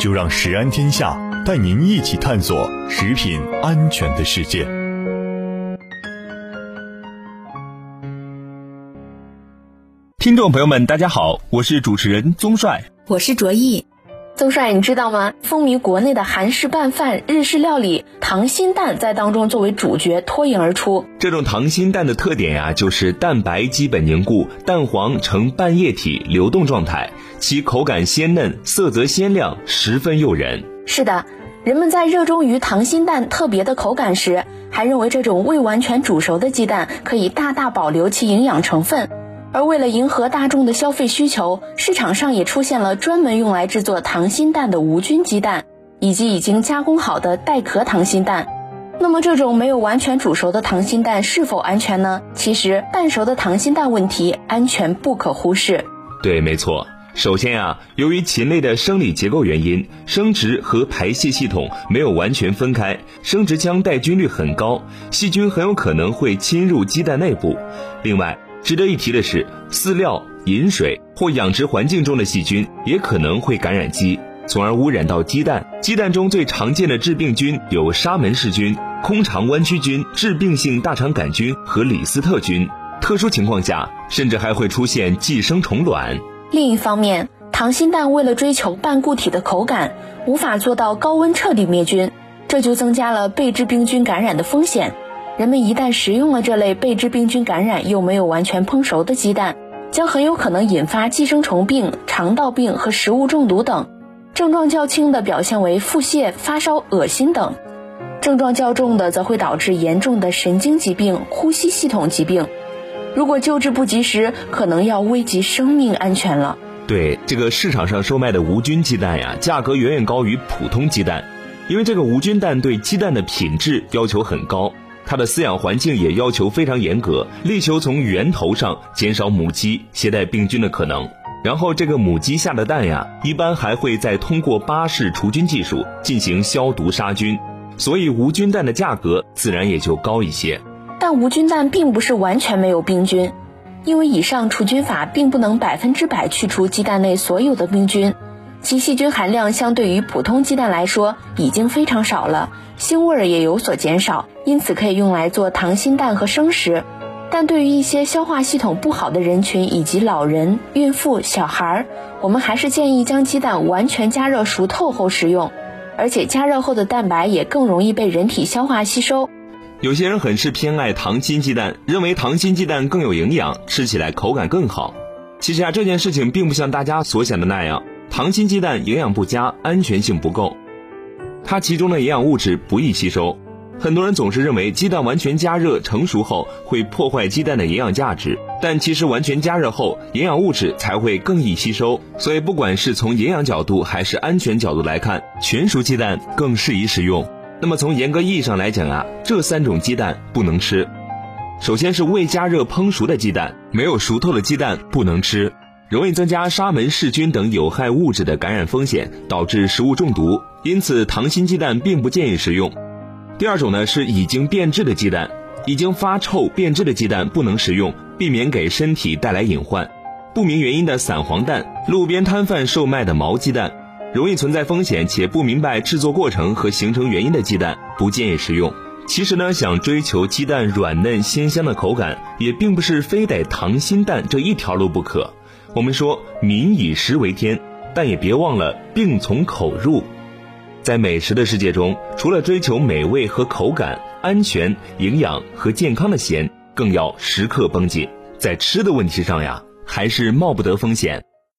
就让食安天下带您一起探索食品安全的世界。听众朋友们，大家好，我是主持人宗帅，我是卓毅。宗帅，你知道吗？风靡国内的韩式拌饭、日式料理，溏心蛋在当中作为主角脱颖而出。这种溏心蛋的特点呀，就是蛋白基本凝固，蛋黄呈半液体流动状态，其口感鲜嫩，色泽鲜亮，十分诱人。是的，人们在热衷于溏心蛋特别的口感时，还认为这种未完全煮熟的鸡蛋可以大大保留其营养成分。而为了迎合大众的消费需求，市场上也出现了专门用来制作溏心蛋的无菌鸡蛋，以及已经加工好的带壳溏心蛋。那么，这种没有完全煮熟的溏心蛋是否安全呢？其实，半熟的溏心蛋问题安全不可忽视。对，没错。首先呀，由于禽类的生理结构原因，生殖和排泄系统没有完全分开，生殖腔带菌率很高，细菌很有可能会侵入鸡蛋内部。另外，值得一提的是，饲料、饮水或养殖环境中的细菌也可能会感染鸡，从而污染到鸡蛋。鸡蛋中最常见的致病菌有沙门氏菌、空肠弯曲菌、致病性大肠杆菌和李斯特菌。特殊情况下，甚至还会出现寄生虫卵。另一方面，溏心蛋为了追求半固体的口感，无法做到高温彻底灭菌，这就增加了被致病菌感染的风险。人们一旦食用了这类被致病菌感染又没有完全烹熟的鸡蛋，将很有可能引发寄生虫病、肠道病和食物中毒等。症状较轻的表现为腹泻、发烧、恶心等；症状较重的则会导致严重的神经疾病、呼吸系统疾病。如果救治不及时，可能要危及生命安全了。对这个市场上售卖的无菌鸡蛋呀，价格远远高于普通鸡蛋，因为这个无菌蛋对鸡蛋的品质要求很高。它的饲养环境也要求非常严格，力求从源头上减少母鸡携带病菌的可能。然后这个母鸡下的蛋呀，一般还会再通过巴氏除菌技术进行消毒杀菌，所以无菌蛋的价格自然也就高一些。但无菌蛋并不是完全没有病菌，因为以上除菌法并不能百分之百去除鸡蛋内所有的病菌。其细菌含量相对于普通鸡蛋来说已经非常少了，腥味儿也有所减少，因此可以用来做溏心蛋和生食。但对于一些消化系统不好的人群以及老人、孕妇、小孩儿，我们还是建议将鸡蛋完全加热熟透后食用，而且加热后的蛋白也更容易被人体消化吸收。有些人很是偏爱溏心鸡蛋，认为溏心鸡蛋更有营养，吃起来口感更好。其实啊，这件事情并不像大家所想的那样。溏心鸡蛋营养不佳，安全性不够，它其中的营养物质不易吸收。很多人总是认为鸡蛋完全加热成熟后会破坏鸡蛋的营养价值，但其实完全加热后营养物质才会更易吸收。所以不管是从营养角度还是安全角度来看，全熟鸡蛋更适宜食用。那么从严格意义上来讲啊，这三种鸡蛋不能吃。首先是未加热烹熟的鸡蛋，没有熟透的鸡蛋不能吃。容易增加沙门氏菌等有害物质的感染风险，导致食物中毒，因此溏心鸡蛋并不建议食用。第二种呢是已经变质的鸡蛋，已经发臭变质的鸡蛋不能食用，避免给身体带来隐患。不明原因的散黄蛋、路边摊贩售卖的毛鸡蛋，容易存在风险且不明白制作过程和形成原因的鸡蛋，不建议食用。其实呢，想追求鸡蛋软嫩鲜香的口感，也并不是非得溏心蛋这一条路不可。我们说民以食为天，但也别忘了病从口入。在美食的世界中，除了追求美味和口感、安全、营养和健康的咸，更要时刻绷紧。在吃的问题上呀，还是冒不得风险。